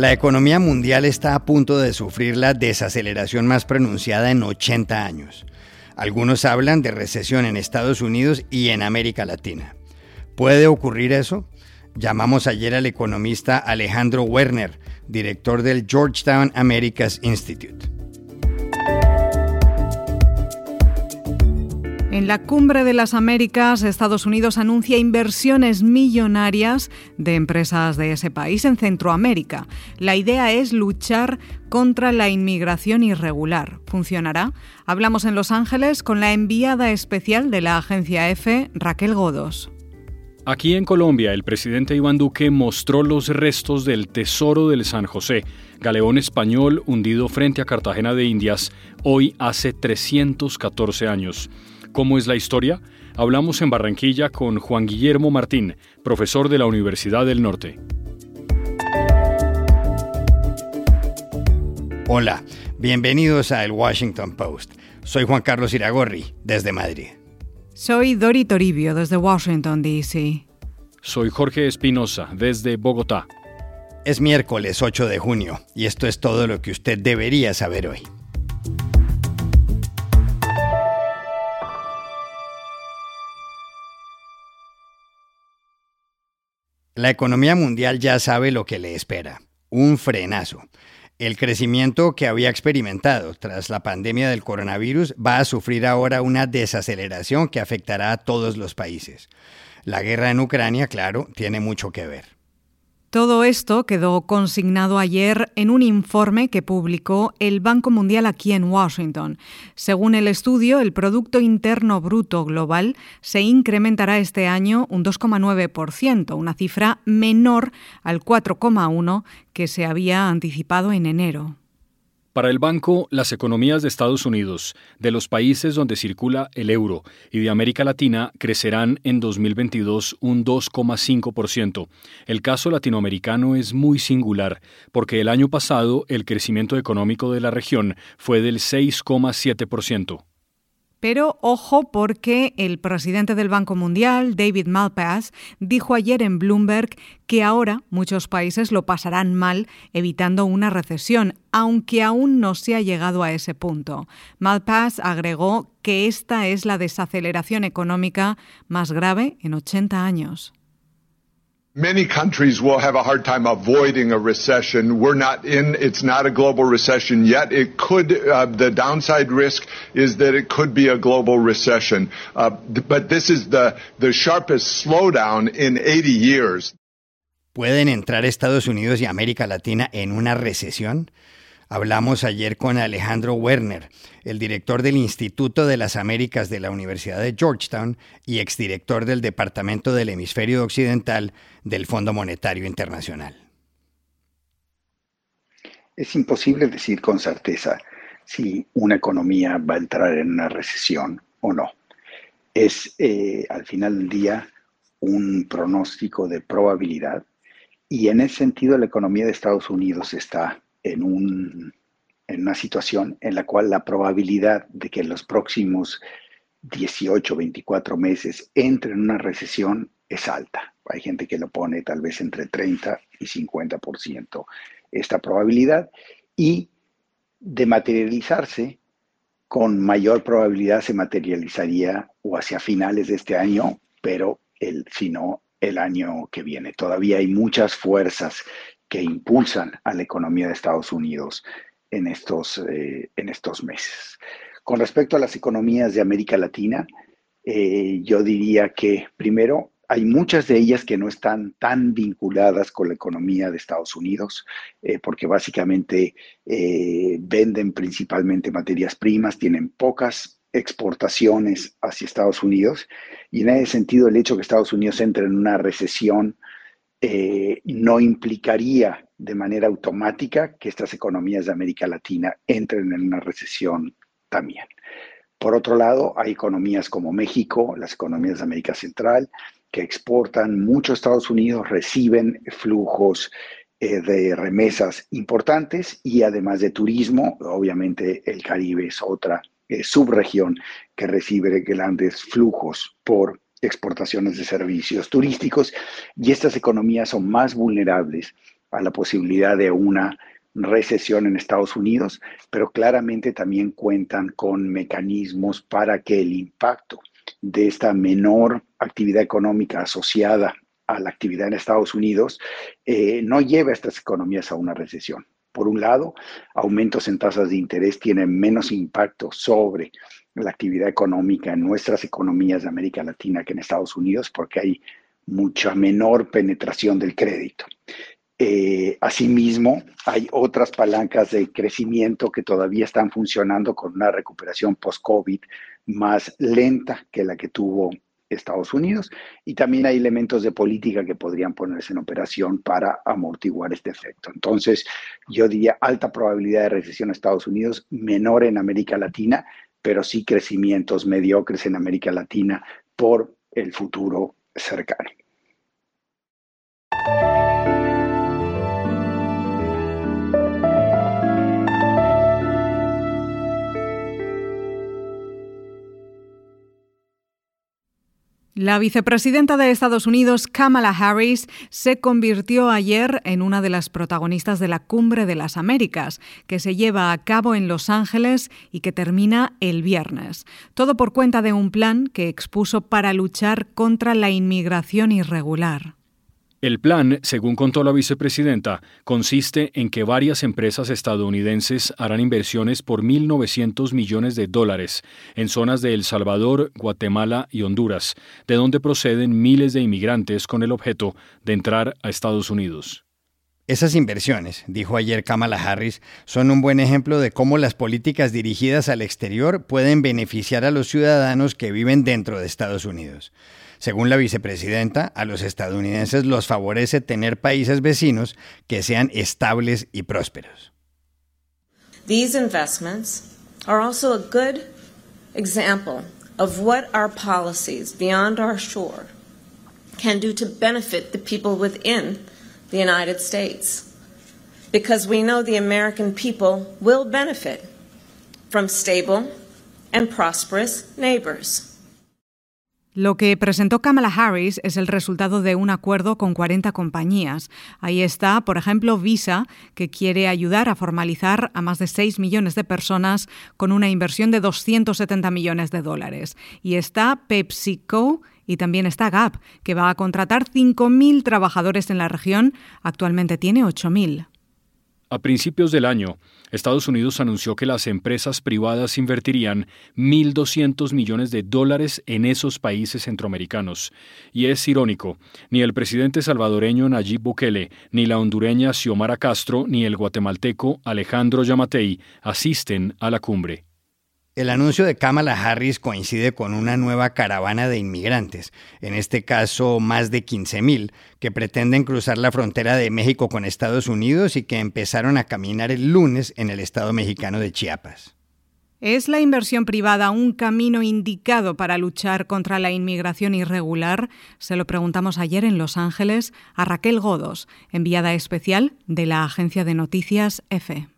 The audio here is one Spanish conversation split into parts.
La economía mundial está a punto de sufrir la desaceleración más pronunciada en 80 años. Algunos hablan de recesión en Estados Unidos y en América Latina. ¿Puede ocurrir eso? Llamamos ayer al economista Alejandro Werner, director del Georgetown Americas Institute. En la cumbre de las Américas, Estados Unidos anuncia inversiones millonarias de empresas de ese país en Centroamérica. La idea es luchar contra la inmigración irregular. ¿Funcionará? Hablamos en Los Ángeles con la enviada especial de la agencia EFE, Raquel Godos. Aquí en Colombia, el presidente Iván Duque mostró los restos del Tesoro del San José, galeón español hundido frente a Cartagena de Indias, hoy hace 314 años. ¿Cómo es la historia? Hablamos en Barranquilla con Juan Guillermo Martín, profesor de la Universidad del Norte. Hola, bienvenidos a El Washington Post. Soy Juan Carlos Iragorri, desde Madrid. Soy Dori Toribio, desde Washington, D.C. Soy Jorge Espinosa, desde Bogotá. Es miércoles 8 de junio y esto es todo lo que usted debería saber hoy. La economía mundial ya sabe lo que le espera, un frenazo. El crecimiento que había experimentado tras la pandemia del coronavirus va a sufrir ahora una desaceleración que afectará a todos los países. La guerra en Ucrania, claro, tiene mucho que ver. Todo esto quedó consignado ayer en un informe que publicó el Banco Mundial aquí en Washington. Según el estudio, el Producto Interno Bruto Global se incrementará este año un 2,9%, una cifra menor al 4,1% que se había anticipado en enero. Para el banco, las economías de Estados Unidos, de los países donde circula el euro y de América Latina crecerán en 2022 un 2,5%. El caso latinoamericano es muy singular, porque el año pasado el crecimiento económico de la región fue del 6,7%. Pero ojo porque el presidente del Banco Mundial, David Malpass, dijo ayer en Bloomberg que ahora muchos países lo pasarán mal evitando una recesión, aunque aún no se ha llegado a ese punto. Malpass agregó que esta es la desaceleración económica más grave en 80 años. Many countries will have a hard time avoiding a recession. We're not in, it's not a global recession yet. It could, uh, the downside risk is that it could be a global recession. Uh, but this is the, the sharpest slowdown in 80 years. ¿Pueden entrar Estados Unidos y América Latina en una recesión? Hablamos ayer con Alejandro Werner, el director del Instituto de las Américas de la Universidad de Georgetown y exdirector del Departamento del Hemisferio Occidental del Fondo Monetario Internacional. Es imposible decir con certeza si una economía va a entrar en una recesión o no. Es eh, al final del día un pronóstico de probabilidad y en ese sentido la economía de Estados Unidos está en, un, en una situación en la cual la probabilidad de que en los próximos 18, 24 meses entre en una recesión es alta. Hay gente que lo pone tal vez entre 30 y 50% esta probabilidad y de materializarse, con mayor probabilidad se materializaría o hacia finales de este año, pero si no, el año que viene. Todavía hay muchas fuerzas que impulsan a la economía de Estados Unidos en estos, eh, en estos meses. Con respecto a las economías de América Latina, eh, yo diría que primero hay muchas de ellas que no están tan vinculadas con la economía de Estados Unidos, eh, porque básicamente venden principalmente materias primas, tienen pocas exportaciones hacia Estados Unidos y en ese sentido el hecho que Estados Unidos entre en una recesión eh, no implicaría de manera automática que estas economías de América Latina entren en una recesión también. Por otro lado, hay economías como México, las economías de América Central, que exportan mucho a Estados Unidos, reciben flujos eh, de remesas importantes y además de turismo, obviamente el Caribe es otra eh, subregión que recibe grandes flujos por exportaciones de servicios turísticos y estas economías son más vulnerables a la posibilidad de una recesión en Estados Unidos, pero claramente también cuentan con mecanismos para que el impacto de esta menor actividad económica asociada a la actividad en Estados Unidos eh, no lleve a estas economías a una recesión. Por un lado, aumentos en tasas de interés tienen menos impacto sobre la actividad económica en nuestras economías de América Latina que en Estados Unidos porque hay mucha menor penetración del crédito. Eh, asimismo, hay otras palancas de crecimiento que todavía están funcionando con una recuperación post-COVID más lenta que la que tuvo Estados Unidos y también hay elementos de política que podrían ponerse en operación para amortiguar este efecto. Entonces, yo diría alta probabilidad de recesión en Estados Unidos, menor en América Latina, pero sí crecimientos mediocres en América Latina por el futuro cercano. La vicepresidenta de Estados Unidos, Kamala Harris, se convirtió ayer en una de las protagonistas de la Cumbre de las Américas, que se lleva a cabo en Los Ángeles y que termina el viernes. Todo por cuenta de un plan que expuso para luchar contra la inmigración irregular. El plan, según contó la vicepresidenta, consiste en que varias empresas estadounidenses harán inversiones por 1.900 millones de dólares en zonas de El Salvador, Guatemala y Honduras, de donde proceden miles de inmigrantes con el objeto de entrar a Estados Unidos. Esas inversiones, dijo ayer Kamala Harris, son un buen ejemplo de cómo las políticas dirigidas al exterior pueden beneficiar a los ciudadanos que viven dentro de Estados Unidos. Según la vicepresidenta, a los estadounidenses los favorece tener países vecinos que sean estables y prósperos. These investments are also a good example of what our policies beyond our shore can do to benefit the people within the United States. Because we know the American people will benefit from stable and prosperous neighbors. Lo que presentó Kamala Harris es el resultado de un acuerdo con 40 compañías. Ahí está, por ejemplo, Visa, que quiere ayudar a formalizar a más de 6 millones de personas con una inversión de 270 millones de dólares. Y está PepsiCo y también está Gap, que va a contratar 5.000 trabajadores en la región. Actualmente tiene 8.000. A principios del año, Estados Unidos anunció que las empresas privadas invertirían 1.200 millones de dólares en esos países centroamericanos. Y es irónico, ni el presidente salvadoreño Nayib Bukele, ni la hondureña Xiomara Castro, ni el guatemalteco Alejandro Yamatei asisten a la cumbre. El anuncio de Kamala Harris coincide con una nueva caravana de inmigrantes, en este caso más de 15.000, que pretenden cruzar la frontera de México con Estados Unidos y que empezaron a caminar el lunes en el estado mexicano de Chiapas. ¿Es la inversión privada un camino indicado para luchar contra la inmigración irregular? Se lo preguntamos ayer en Los Ángeles a Raquel Godos, enviada especial de la agencia de noticias EFE.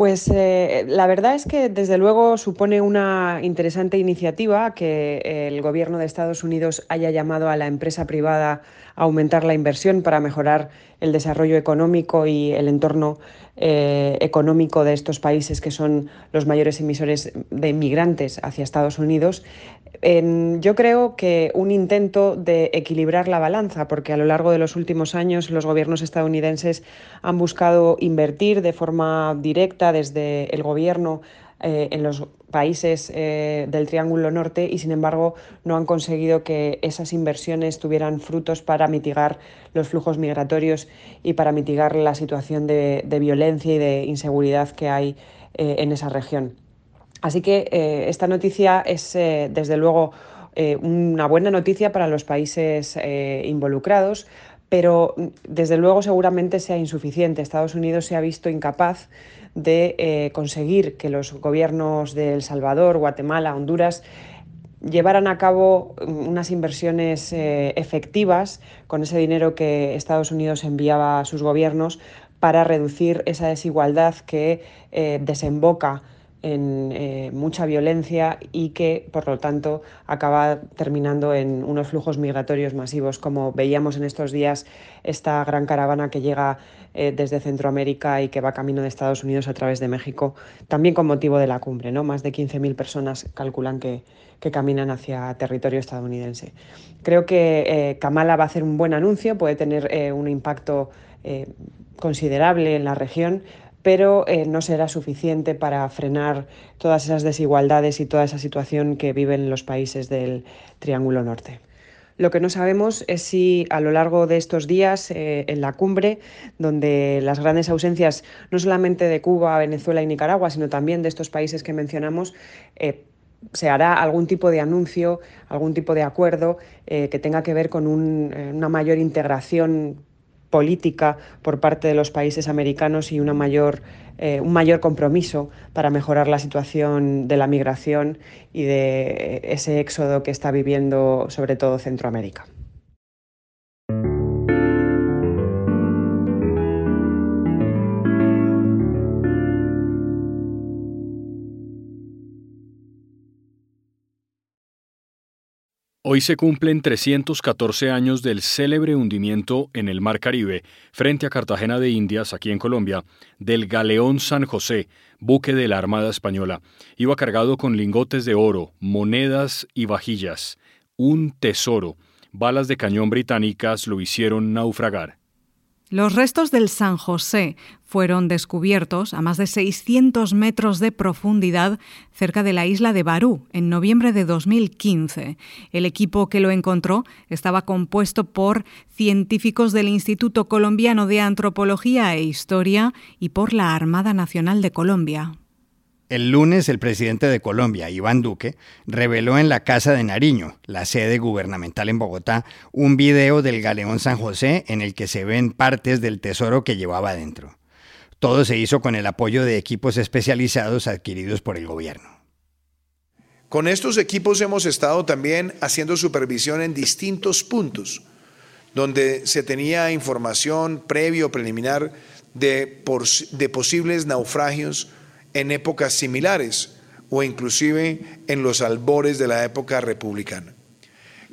Pues eh, la verdad es que desde luego supone una interesante iniciativa que el gobierno de Estados Unidos haya llamado a la empresa privada aumentar la inversión para mejorar el desarrollo económico y el entorno eh, económico de estos países que son los mayores emisores de inmigrantes hacia Estados Unidos, yo creo que un intento de equilibrar la balanza, porque a lo largo de los últimos años los gobiernos estadounidenses han buscado invertir de forma directa desde el gobierno eh, en los países eh, del Triángulo Norte y, sin embargo, no han conseguido que esas inversiones tuvieran frutos para mitigar los flujos migratorios y para mitigar la situación de, violencia y de inseguridad que hay eh, en esa región. Así que esta noticia es, desde luego, una buena noticia para los países involucrados, pero desde luego seguramente sea insuficiente. Estados Unidos se ha visto incapaz de eh, conseguir que los gobiernos de El Salvador, Guatemala, Honduras llevaran a cabo unas inversiones eh, efectivas con ese dinero que Estados Unidos enviaba a sus gobiernos para reducir esa desigualdad que eh, desemboca en eh, mucha violencia y que, por lo tanto, acaba terminando en unos flujos migratorios masivos, como veíamos en estos días esta gran caravana que llega eh, desde Centroamérica y que va camino de Estados Unidos a través de México, también con motivo de la cumbre. ¿no? Más de 15.000 personas calculan que, que, caminan hacia territorio estadounidense. Creo que eh, Kamala va a hacer un buen anuncio, puede tener un impacto considerable en la región, pero eh, no será suficiente para frenar todas esas desigualdades y toda esa situación que viven los países del Triángulo Norte. Lo que no sabemos es si a lo largo de estos días eh, en la cumbre, donde las grandes ausencias no solamente de Cuba, Venezuela y Nicaragua, sino también de estos países que mencionamos, eh, se hará algún tipo de anuncio, algún tipo de acuerdo que tenga que ver con una mayor integración política por parte de los países americanos y una mayor, eh, un mayor compromiso para mejorar la situación de la migración y de ese éxodo que está viviendo sobre todo Centroamérica. Hoy se cumplen 314 años del célebre hundimiento en el Mar Caribe, frente a Cartagena de Indias, aquí en Colombia, del galeón San José, buque de la Armada Española. Iba cargado con lingotes de oro, monedas y vajillas. Un tesoro. Balas de cañón británicas lo hicieron naufragar. Los restos del San José fueron descubiertos a más de 600 metros de profundidad cerca de la isla de Barú en noviembre de 2015. El equipo que lo encontró estaba compuesto por científicos del Instituto Colombiano de Antropología e Historia y por la Armada Nacional de Colombia. El lunes el presidente de Colombia, Iván Duque, reveló en la Casa de Nariño, la sede gubernamental en Bogotá, un video del galeón San José en el que se ven partes del tesoro que llevaba adentro. Todo se hizo con el apoyo de equipos especializados adquiridos por el gobierno. Con estos equipos hemos estado también haciendo supervisión en distintos puntos, donde se tenía información previo, preliminar, de, de posibles naufragios en épocas similares o inclusive en los albores de la época republicana.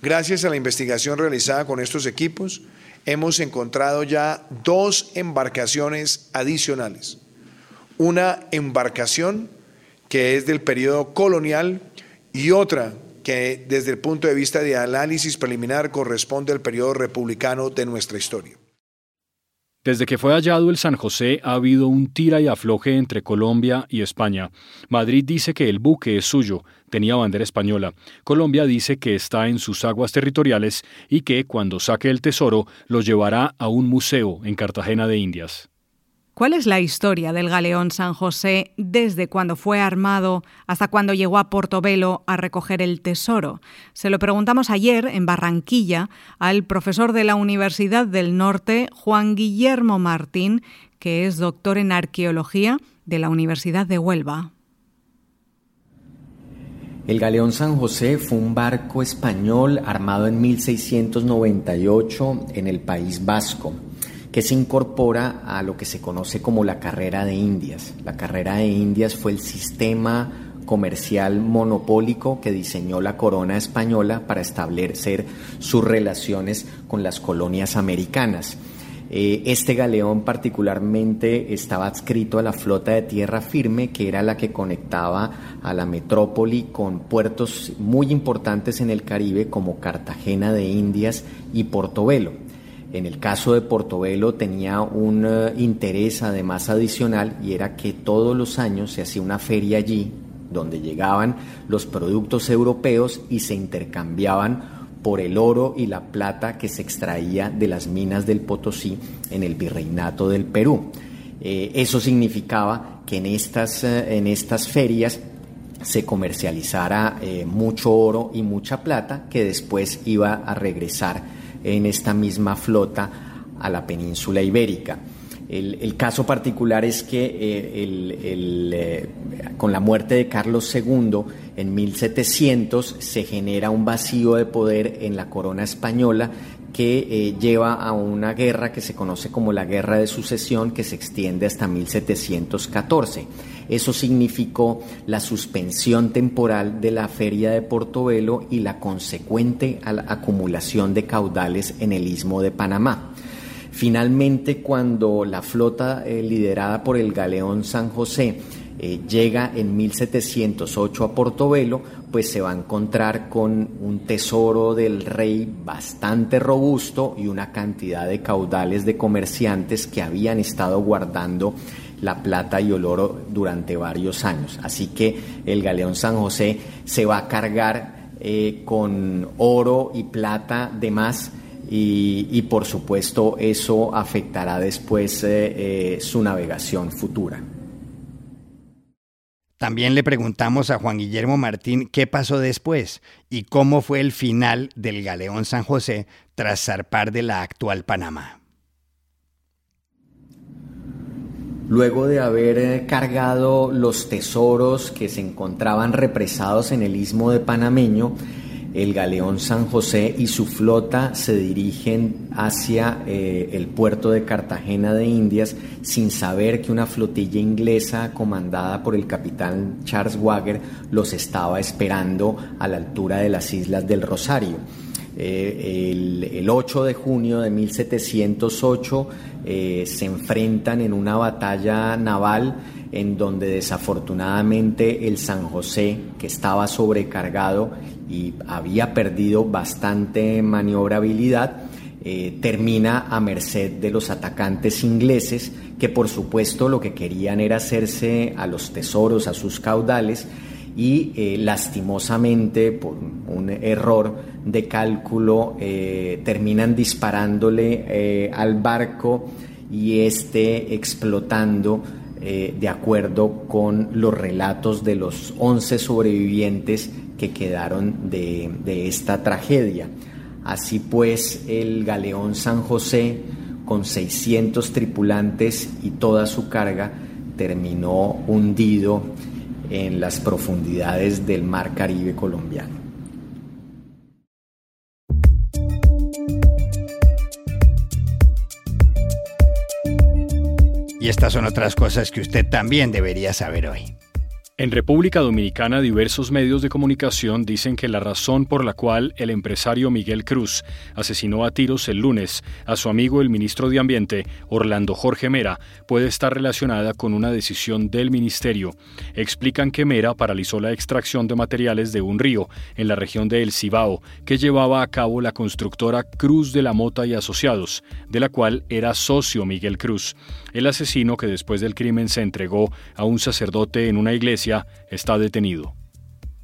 Gracias a la investigación realizada con estos equipos, hemos encontrado ya dos embarcaciones adicionales. Una embarcación que es del periodo colonial y otra que desde el punto de vista de análisis preliminar corresponde al periodo republicano de nuestra historia. Desde que fue hallado el San José ha habido un tira y afloje entre Colombia y España. Madrid dice que el buque es suyo, tenía bandera española. Colombia dice que está en sus aguas territoriales y que cuando saque el tesoro lo llevará a un museo en Cartagena de Indias. ¿Cuál es la historia del galeón San José desde cuando fue armado hasta cuando llegó a Portobelo a recoger el tesoro? Se lo preguntamos ayer en Barranquilla al profesor de la Universidad del Norte, Juan Guillermo Martín, que es doctor en arqueología de la Universidad de Huelva. El galeón San José fue un barco español armado en 1698 en el País Vasco que se incorpora a lo que se conoce como la carrera de Indias. La carrera de Indias fue el sistema comercial monopólico que diseñó la corona española para establecer sus relaciones con las colonias americanas. Eh, este galeón particularmente estaba adscrito a la flota de tierra firme, que era la que conectaba a la metrópoli con puertos muy importantes en el Caribe como Cartagena de Indias y Portobelo. En el caso de Portobelo tenía un eh, interés además adicional y era que todos los años se hacía una feria allí donde llegaban los productos europeos y se intercambiaban por el oro y la plata que se extraía de las minas del Potosí en el virreinato del Perú. Eh, eso significaba que en estas, eh, en estas ferias se comercializara mucho oro y mucha plata que después iba a regresar en esta misma flota a la península ibérica. El, caso particular es que eh, eh, con la muerte de Carlos II en 1700 se genera un vacío de poder en la corona española que eh, lleva a una guerra que se conoce como la Guerra de Sucesión que se extiende hasta 1714. Eso significó la suspensión temporal de la feria de Portobelo y la consecuente acumulación de caudales en el istmo de Panamá. Finalmente, cuando la flota eh, liderada por el galeón San José eh, llega en 1708 a Portobelo, pues se va a encontrar con un tesoro del rey bastante robusto y una cantidad de caudales de comerciantes que habían estado guardando la plata y el oro durante varios años. Así que el galeón San José se va a cargar eh, con oro y plata de más y, por supuesto eso afectará después eh, su navegación futura. También le preguntamos a Juan Guillermo Martín qué pasó después y cómo fue el final del galeón San José tras zarpar de la actual Panamá. Luego de haber eh, cargado los tesoros que se encontraban represados en el istmo de Panameño, el galeón San José y su flota se dirigen hacia eh, el puerto de Cartagena de Indias sin saber que una flotilla inglesa comandada por el capitán Charles Wagger los estaba esperando a la altura de las Islas del Rosario. Eh, el, 8 de junio de 1708 eh, se enfrentan en una batalla naval en donde desafortunadamente el San José, que estaba sobrecargado y había perdido bastante maniobrabilidad, eh, termina a merced de los atacantes ingleses, que por supuesto lo que querían era hacerse a los tesoros, a sus caudales, y eh, lastimosamente por un error de cálculo eh, terminan disparándole al barco y este explotando de acuerdo con los relatos de los 11 sobrevivientes que quedaron de, de esta tragedia. Así pues, el galeón San José, con 600 tripulantes y toda su carga, terminó hundido en las profundidades del mar Caribe colombiano. Y estas son otras cosas que usted también debería saber hoy. En República Dominicana diversos medios de comunicación dicen que la razón por la cual el empresario Miguel Cruz asesinó a tiros el lunes a su amigo el ministro de Ambiente, Orlando Jorge Mera, puede estar relacionada con una decisión del ministerio. Explican que Mera paralizó la extracción de materiales de un río en la región de El Cibao que llevaba a cabo la constructora Cruz de la Mota y Asociados, de la cual era socio Miguel Cruz. El asesino que después del crimen se entregó a un sacerdote en una iglesia está detenido.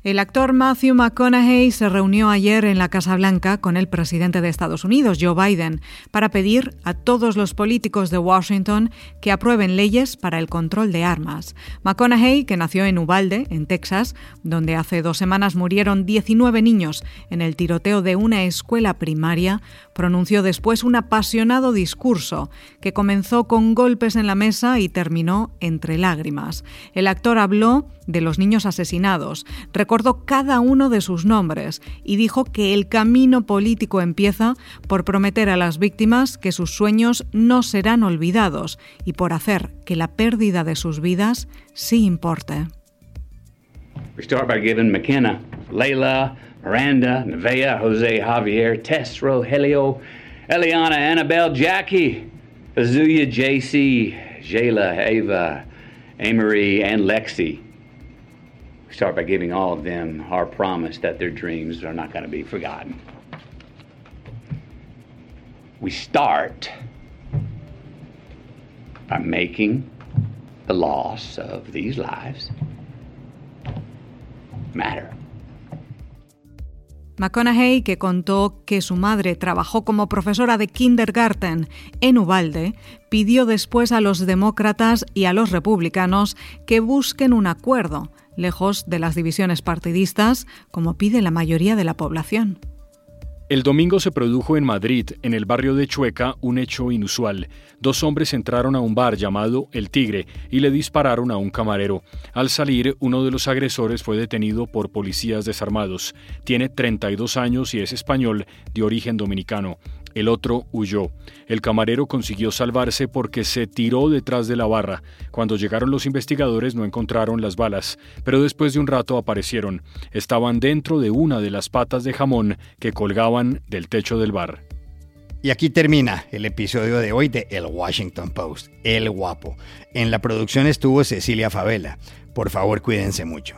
El actor Matthew McConaughey se reunió ayer en la Casa Blanca con el presidente de Estados Unidos, Joe Biden, para pedir a todos los políticos de Washington que aprueben leyes para el control de armas. McConaughey, que nació en Uvalde, en Texas, donde hace dos semanas murieron 19 niños en el tiroteo de una escuela primaria, pronunció después un apasionado discurso que comenzó con golpes en la mesa y terminó entre lágrimas. El actor habló de los niños asesinados, recordó cada uno de sus nombres y dijo que el camino político empieza por prometer a las víctimas que sus sueños no serán olvidados y por hacer que la pérdida de sus vidas sí importe. We start by giving McKenna, Layla, Miranda, Nevea, Jose, Javier, Tess, Rogelio, Eliana, Annabelle, Jackie, Azuya, JC, Jayla, Ava, Amory, and Lexi. We start by giving all of them our promise that their dreams are not going to be forgotten. We start by making the loss of these lives matter. McConaughey, que contó que su madre trabajó como profesora de kindergarten en Ubalde, pidió después a los demócratas y a los republicanos que busquen un acuerdo lejos de las divisiones partidistas, como pide la mayoría de la población. El domingo se produjo en Madrid, en el barrio de Chueca, un hecho inusual. Dos hombres entraron a un bar llamado El Tigre y le dispararon a un camarero. Al salir, uno de los agresores fue detenido por policías desarmados. Tiene 32 años y es español, de origen dominicano. El otro huyó. El camarero consiguió salvarse porque se tiró detrás de la barra. Cuando llegaron los investigadores no encontraron las balas, pero después de un rato aparecieron. Estaban dentro de una de las patas de jamón que colgaban del techo del bar. Y aquí termina el episodio de hoy de El Washington Post, El Guapo. En la producción estuvo Cecilia Favela. Por favor, cuídense mucho.